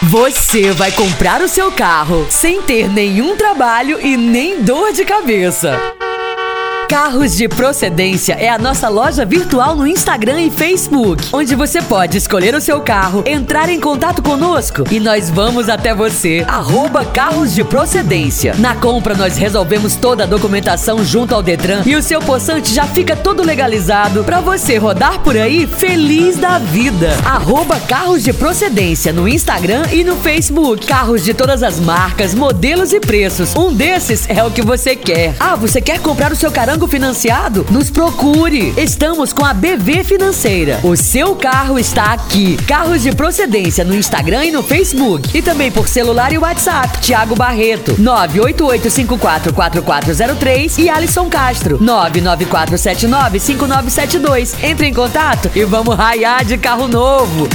Você vai comprar o seu carro sem ter nenhum trabalho e nem dor de cabeça. Carros de Procedência é a nossa loja virtual no Instagram e Facebook, onde você pode escolher o seu carro, entrar em contato conosco e nós vamos até você. Arroba Carros de Procedência. Na compra, nós resolvemos toda a documentação junto ao Detran e o seu possante já fica todo legalizado para você rodar por aí feliz da vida. Arroba Carros de Procedência no Instagram e no Facebook. Carros de todas as marcas, modelos e preços. Um desses é o que você quer. Ah, você quer comprar o seu caramba financiado? Nos procure. Estamos com a BV Financeira. O seu carro está aqui. Carros de procedência no Instagram e no Facebook. E também por celular e WhatsApp. Tiago Barreto, 988544403 e Alisson Castro, 994795972. Entre em contato e vamos raiar de carro novo.